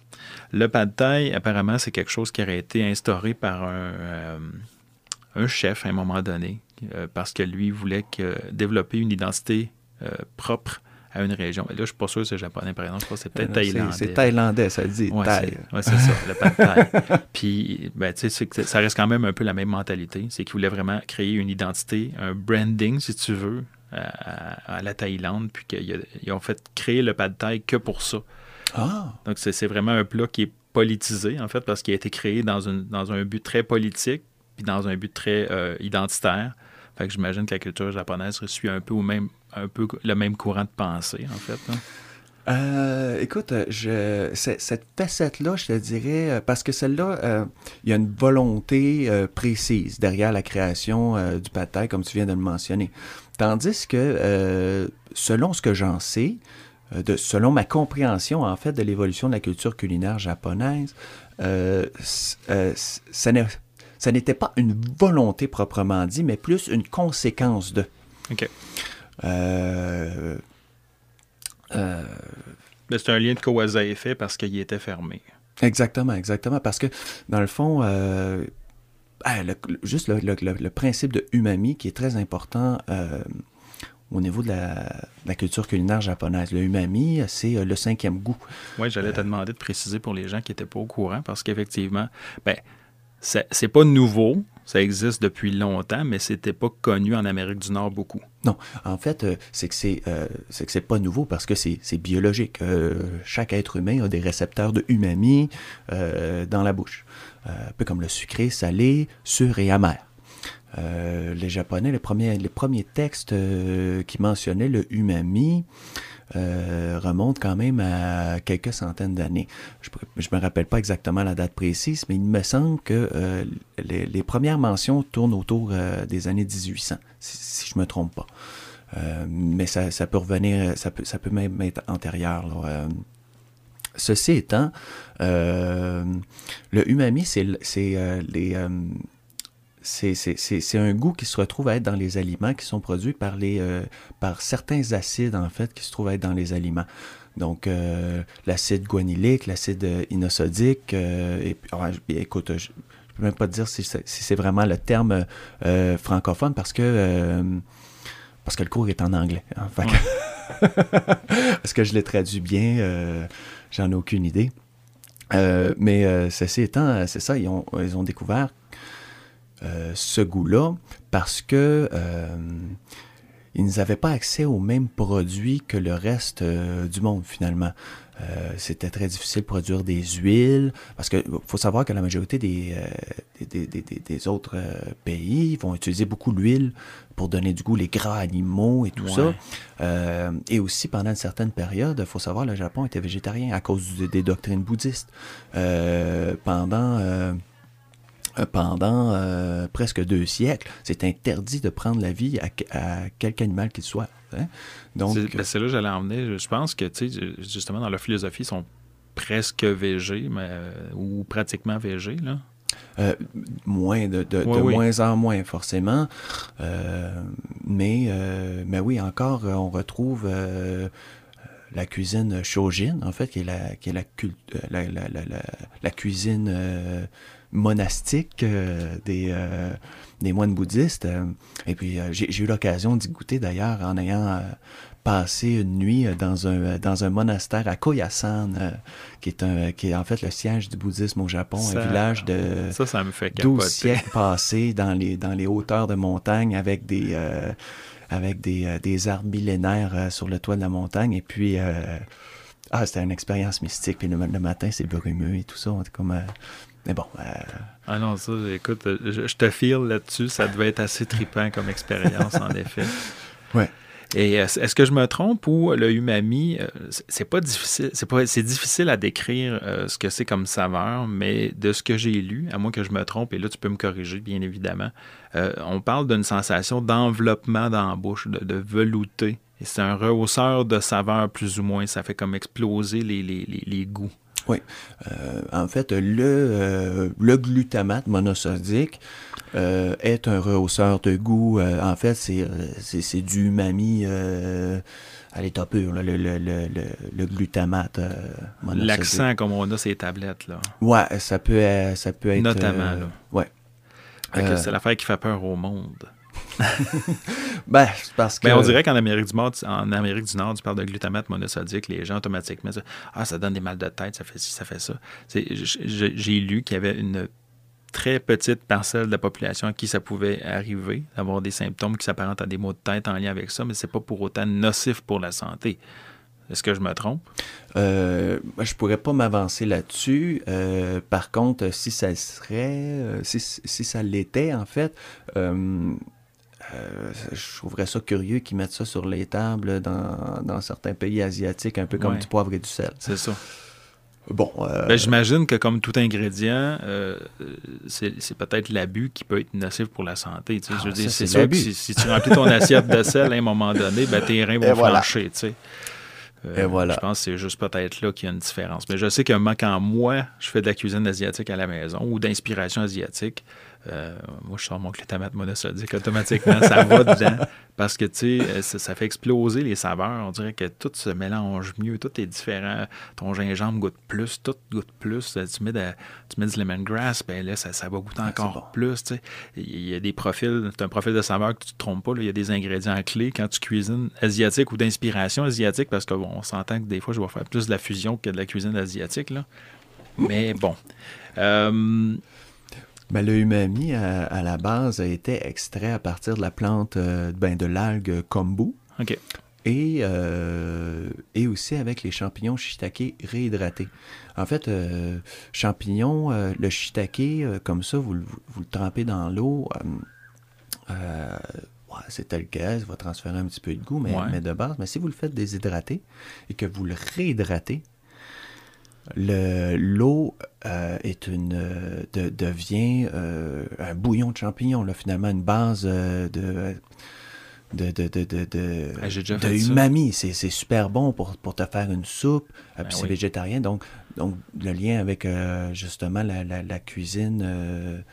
Le pad thai, apparemment, c'est quelque chose qui aurait été instauré par un, chef à un moment donné, parce que lui voulait développer une identité propre à une région. Et là, je ne suis pas sûr que c'est japonais, par exemple. c'est peut-être thaïlandais. C'est thaïlandais, ça dit ouais, thaï. Oui, c'est ça, le pad thaï. Puis, ben, tu sais, ça reste quand même un peu la même mentalité. C'est qu'ils voulaient vraiment créer une identité, un branding, si tu veux, à, la Thaïlande, puis qu'ils ont fait créer le pad thaï que pour ça. Ah. Donc, c'est vraiment un plat qui est politisé, en fait, parce qu'il a été créé dans, une, dans un but très politique, puis dans un but très euh, identitaire. Fait que j'imagine que la culture japonaise suit un peu, au même, un peu le même courant de pensée, en fait. Hein? Euh, écoute, je, cette facette-là, je te dirais, euh, parce que celle-là, euh, il y a une volonté précise derrière la création du pad comme tu viens de le mentionner. Tandis que, selon ce que j'en sais, de, selon ma compréhension, en fait, de l'évolution de la culture culinaire japonaise, ça n'était pas une volonté proprement dit, mais plus une conséquence de. OK. Euh, euh, c'est un lien de cause à effet parce qu'il était fermé. Exactement, exactement. Parce que, dans le fond, euh, ah, juste le, principe de umami qui est très important au niveau de la, culture culinaire japonaise. Le umami, c'est le cinquième goût. Oui, j'allais te demander de préciser pour les gens qui n'étaient pas au courant parce qu'effectivement, ben, c'est pas nouveau, ça existe depuis longtemps, mais c'était pas connu en Amérique du Nord beaucoup. Non, en fait, euh, c'est que c'est euh, c'est pas nouveau parce que c'est biologique. Euh, chaque être humain a des récepteurs de umami dans la bouche, un peu comme le sucré, salé, sûr et amer. les Japonais, les premiers, les premiers textes qui mentionnaient le umami, euh, remonte quand même à quelques centaines d'années. Je ne me rappelle pas exactement la date précise, mais il me semble que euh, les, premières mentions tournent autour euh, des années 1800, si, je ne me trompe pas. mais ça, peut revenir, ça peut, ça peut même être antérieur. Ceci étant, le umami, c'est les c'est un goût qui se retrouve à être dans les aliments qui sont produits par, les, euh, par certains acides, en fait, qui se trouvent à être dans les aliments. Donc, euh, l'acide guanylyque, l'acide inosodique, euh, et ah, écoute, je ne peux même pas te dire si, c'est vraiment le terme francophone parce que, parce que le cours est en anglais. Hein, Est-ce que je l'ai traduit bien? J'en ai aucune idée. mais ceci étant, c'est ça, ils ont, ils ont découvert euh, ce goût-là parce que euh, ils n'avaient pas accès aux mêmes produits que le reste euh, du monde finalement. c'était très difficile de produire des huiles parce qu'il faut savoir que la majorité des, des, autres pays vont utiliser beaucoup l'huile pour donner du goût, les gras animaux et tout ça. et aussi, pendant une certaine période, il faut savoir, le Japon était végétarien à cause des doctrines bouddhistes. pendant pendant euh, presque deux siècles, c'est interdit de prendre la vie à, quelque animal qu'il soit. Hein. Donc, ben, c'est là que j'allais emmener. Je pense que, justement, dans leur philosophie, ils sont presque végés, mais, euh, ou pratiquement végés, là. moins de, de, moins en moins forcément mais mais oui encore on retrouve la cuisine Shojin, en fait, qui est la, qui est la, la, la, la cuisine monastique des, des moines bouddhistes. et puis, j'ai eu l'occasion d'y goûter d'ailleurs en ayant passé une nuit dans un, dans un monastère à Koyasan, euh, qui, est un, qui est en fait le siège du bouddhisme au Japon, un village de ça, ça me fait 12 siècles passés dans les, dans les hauteurs de montagne avec des, euh, avec des, euh, des arbres millénaires sur le toit de la montagne. Et puis, ah, c'était une expérience mystique. Puis le, matin, c'est brumeux et tout ça. Comme, mais bon. Ah non, ça, écoute, je, je te file là-dessus. Ça devait être assez trippant comme expérience, en effet. Ouais. Et est-ce que je me trompe ou le umami, euh, c'est pas difficile, c'est pas, c'est difficile à décrire euh, ce que c'est comme saveur, mais de ce que j'ai lu, à moins que je me trompe, et là tu peux me corriger bien évidemment, euh, on parle d'une sensation d'enveloppement dans la bouche, de, de velouté. Et c'est un rehausseur de saveur plus ou moins, ça fait comme exploser les, les, les, goûts. Oui. en fait, le, le glutamate monosodique, euh, est un rehausseur de goût. Euh, en fait, c'est, euh, du umami à l'état pur, le, le, le, le, glutamate. L'accent comme on a ces tablettes. là. Ouais, ça peut, ça peut être. Notamment. là. Ouais. c'est l'affaire qui fait peur au monde. ben, parce que. Ben, on dirait qu'en Amérique du Nord, en Amérique du Nord, tu parles de glutamate monosodique, les gens automatiquement disent Ah, ça donne des mal de tête, ça fait ci, ça fait ça. J'ai lu qu'il y avait une très petite parcelle de la population à qui ça pouvait arriver, d'avoir des symptômes qui s'apparentent à des maux de tête en lien avec ça, mais ce n'est pas pour autant nocif pour la santé. Est-ce que je me trompe? Euh, je pourrais pas m'avancer là-dessus. Euh, par contre, si ça serait, euh, si, ça l'était, en fait, euh, je trouverais ça curieux qu'ils mettent ça sur les tables dans, certains pays asiatiques, un peu comme du poivre et du sel. C'est ça. Bon. Euh, ben, J'imagine que comme tout ingrédient, euh, c'est peut-être l'abus qui peut être nocif pour la santé. Ah, je veux dire, c'est sûr que si, tu remplis ton assiette de sel à un moment donné, ben, tes reins vont flancher. Euh, voilà. Je pense que c'est juste peut-être là qu'il y a une différence. Mais je sais que quand moi, je fais de la cuisine asiatique à la maison ou d'inspiration asiatique, euh, moi, je sors mon glutamate monosodique automatiquement, ça va dedans. Parce que, tu sais, euh, ça, fait exploser les saveurs. On dirait que tout se mélange mieux, tout est différent. Ton gingembre goûte plus, tout goûte plus. Euh, tu mets, de, tu mets du lemongrass, ben là, ça, va goûter encore plus. Tu sais. Il y a des profils, tu un profil de saveur que tu ne te trompes pas. Il y a des ingrédients clés quand tu cuisines asiatique ou d'inspiration asiatique, parce qu'on on s'entend que des fois, je vais faire plus de la fusion que de la cuisine asiatique. Là. Mais bon. Ben, le umami, à, la base, a été extrait à partir de la plante euh, ben, de l'algue kombu. Et, euh, et aussi avec les champignons shiitake réhydratés. En fait, euh, champignons, le shiitake, comme ça, vous, vous, le trempez dans l'eau. c'est tel ça va transférer un petit peu de goût, mais, mais de base. Mais si vous le faites déshydrater et que vous le réhydratez, l'eau euh, est une euh, devient euh, un bouillon de champignons, là, finalement, une base de de, de, de, de, ah, umami. C'est super bon pour, pour te faire une soupe. Ben puis c'est végétarien. Donc, donc, le lien avec justement la, la, cuisine,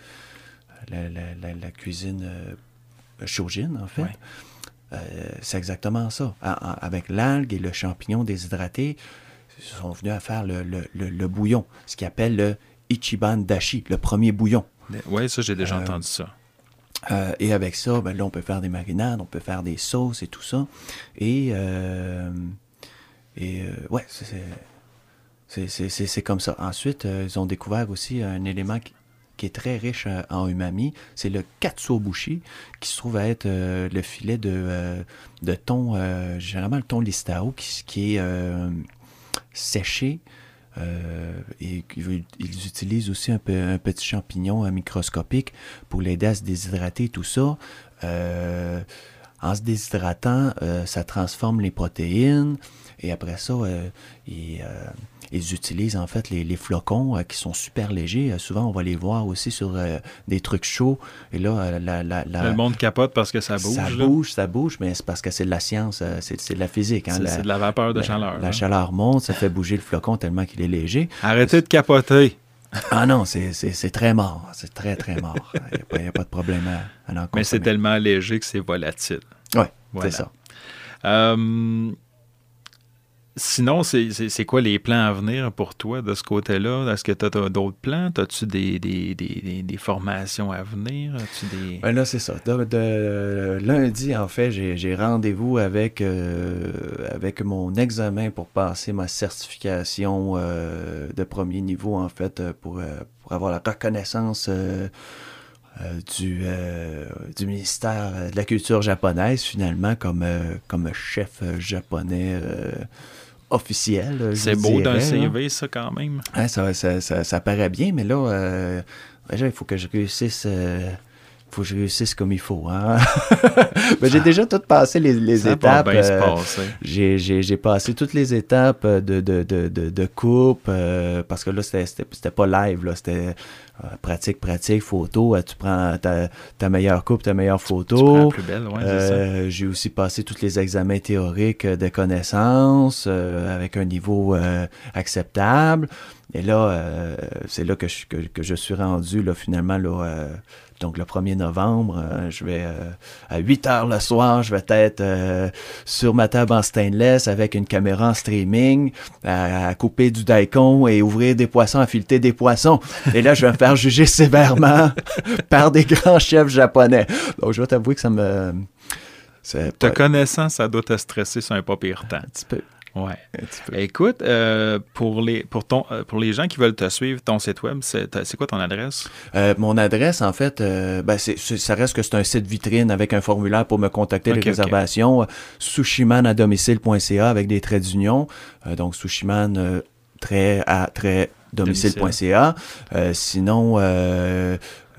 la, la, cuisine chaujine, en fait. c'est exactement ça. avec l'algue et le champignon déshydraté, sont venus à faire le, le, le, bouillon, ce qu'ils appellent le Ichiban Dashi, le premier bouillon. Oui, ça, j'ai déjà euh, entendu ça. Euh, et avec ça, ben, là, on peut faire des marinades, on peut faire des sauces et tout ça. Et, euh, et ouais, c'est comme ça. Ensuite, ils ont découvert aussi un élément qui, qui est très riche en umami, c'est le katsuobushi, qui se trouve à être le filet de, de thon, généralement le thon listao, qui, qui est séché. Euh, et ils utilisent aussi un, petit champignon microscopique pour l'aider à se déshydrater, tout ça. Euh, en se déshydratant, euh, ça transforme les protéines et après ça, ils utilisent en fait les, flocons euh, qui sont super légers. Euh, souvent, on va les voir aussi sur euh, des trucs chauds. Et là, la, la, le monde capote parce que ça bouge. Ça bouge, ça bouge, mais c'est parce que c'est de la science, c'est de la physique. Hein, c'est de la vapeur de chaleur. La chaleur monte, ça fait bouger le flocon tellement qu'il est léger. Arrêtez de capoter. Ah non, c'est très mort. C'est très, très mort. Il n'y a, pas de problème à, à en Mais c'est tellement léger que c'est volatile. Oui, c'est ça. Euh, sinon, c'est quoi les plans à venir pour toi de ce côté-là? Est-ce que tu as, d'autres plans? As-tu des, des, des, des, formations à venir? Des... Ben là, c'est ça. De, lundi, en fait, j'ai rendez-vous avec, euh, avec mon examen pour passer ma certification euh, de premier niveau, en fait, pour, pour avoir la reconnaissance euh, du, euh, du ministère de la culture japonaise, finalement, comme, euh, comme chef japonais officiel. C'est beau d'un CV, ça, quand même. ça, ça, ça, paraît bien, mais là, il faut que je réussisse faut que je réussisse comme il faut. Hein? Ben, j'ai déjà tout passé les, les étapes. j'ai passé toutes les étapes de, de, de, de, coupe parce que là, c'était pas live. C'était euh, pratique, pratique, photo. Euh, tu prends ta, meilleure coupe, ta meilleure photo. plus belle, euh, J'ai aussi passé tous les examens théoriques de connaissances avec un niveau acceptable. Et là, c'est là que je, que, que, je suis rendu, là, finalement, là, donc le 1er novembre, euh, je vais euh, à 8 heures le soir, je vais être euh, sur ma table en stainless avec une caméra en streaming à, couper du daikon et ouvrir des poissons, à fileter des poissons. Et là, je vais me faire juger sévèrement par des grands chefs japonais. Donc je vais t'avouer que ça me... Te connaissant, ça doit te stresser sur un pas pire temps. Un petit peu. Ouais. Écoute, euh, pour, les, pour, ton, euh, pour les gens qui veulent te suivre, ton site web, c'est quoi ton adresse? Euh, mon adresse, en fait, ben ça reste que c'est un site vitrine avec un formulaire pour me contacter les réservations. sushiman-à-domicile.ca avec des traits d'union. donc, sushiman, trait à trait domicile.ca. sinon,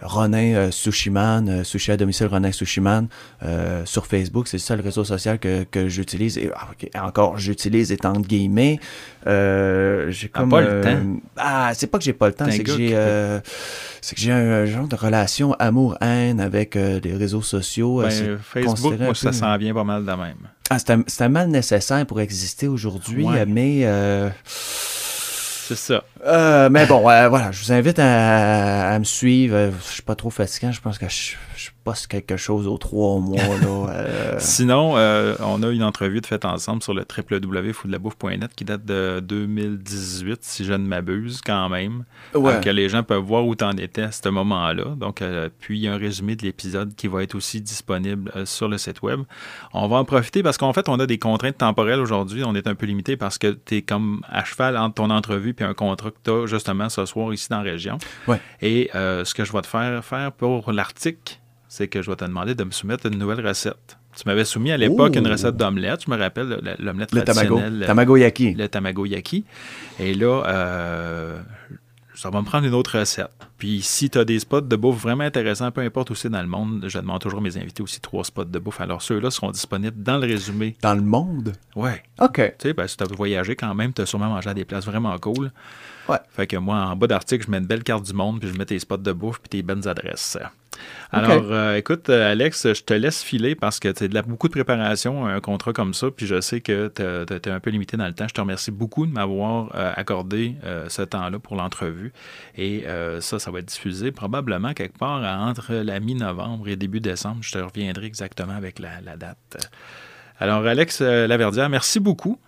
Ronin euh, Sushiman, euh, Sushi à domicile Ronin Sushiman euh, sur Facebook. C'est le seul réseau social que, que j'utilise. Et ah, encore, j'utilise étant guillemets. j'ai comme. pas le temps. Ah, c'est pas que j'ai pas le temps, c'est que j'ai. c'est que j'ai un, genre de relation amour-haine avec les réseaux sociaux. Ben, Facebook, moi, ça s'en vient pas mal de même. Ah, c'est un, mal nécessaire pour exister aujourd'hui, mais c'est ça. Euh, mais bon, euh, voilà, je vous invite à, me suivre. Je suis pas trop fatiguant. Je pense que je, je quelque chose aux trois mois. Là, euh. Sinon, on a une entrevue de faite ensemble sur le www.foodlabouffe.net qui date de 2018, si je ne m'abuse, quand même. Ouais. que les gens peuvent voir où tu en étais à ce moment-là. Donc, puis il y a un résumé de l'épisode qui va être aussi disponible sur le site web. On va en profiter parce qu'en fait, on a des contraintes temporelles aujourd'hui. On est un peu limité parce que tu es comme à cheval entre ton entrevue puis un contrat que tu as justement ce soir ici dans la région. Et euh, ce que je vais te faire faire pour l'article, c'est que je vais te demander de me soumettre une nouvelle recette. Tu m'avais soumis à l'époque une recette d'omelette, je me rappelle, l'omelette traditionnelle. Le tamago yaki. Le tamago yaki. Et là, euh, ça va me prendre une autre recette. Puis si tu as des spots de bouffe vraiment intéressants, peu importe où c'est dans le monde, je demande toujours à mes invités aussi trois spots de bouffe. Alors ceux-là seront disponibles dans le résumé. Dans le monde? Ouais. OK. Tu sais, ben, si tu as voyagé quand même, tu as sûrement mangé à des places vraiment cool. Ouais. Fait que moi, en bas d'article, je mets une belle carte du monde, puis je mets tes spots de bouffe, puis tes bonnes adresses. Alors, euh, écoute, euh, Alex, je te laisse filer parce que tu as beaucoup de préparation, un contrat comme ça, puis je sais que tu es un peu limité dans le temps. Je te remercie beaucoup de m'avoir euh, accordé ce temps-là pour l'entrevue. Et ça, ça va être diffusé probablement quelque part entre la mi-novembre et début décembre. Je te reviendrai exactement avec la, la date. Alors, Alex Laverdière, merci beaucoup.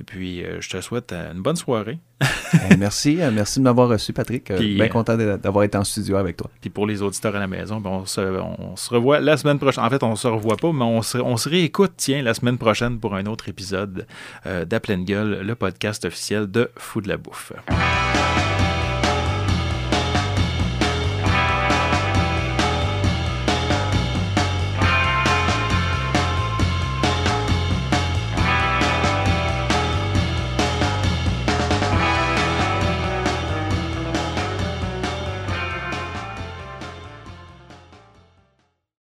Et puis, euh, je te souhaite euh, une bonne soirée. Eh, merci. Euh, merci de m'avoir reçu, Patrick. bien content d'avoir été en studio avec toi. Puis pour les auditeurs à la maison, ben, on, se, revoit la semaine prochaine. En fait, on se revoit pas, mais on se, on se réécoute, tiens, la semaine prochaine pour un autre épisode d'À pleine gueule, le podcast officiel de Fou de la bouffe.